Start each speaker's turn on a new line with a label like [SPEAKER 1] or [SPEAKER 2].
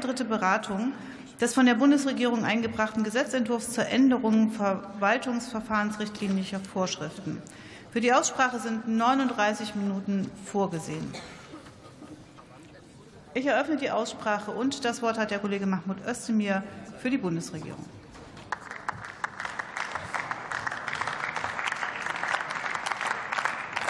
[SPEAKER 1] und dritte Beratung des von der Bundesregierung eingebrachten Gesetzentwurfs zur Änderung verwaltungsverfahrensrichtlinischer Vorschriften. Für die Aussprache sind 39 Minuten vorgesehen. Ich eröffne die Aussprache und das Wort hat der Kollege Mahmoud Özdemir für die Bundesregierung.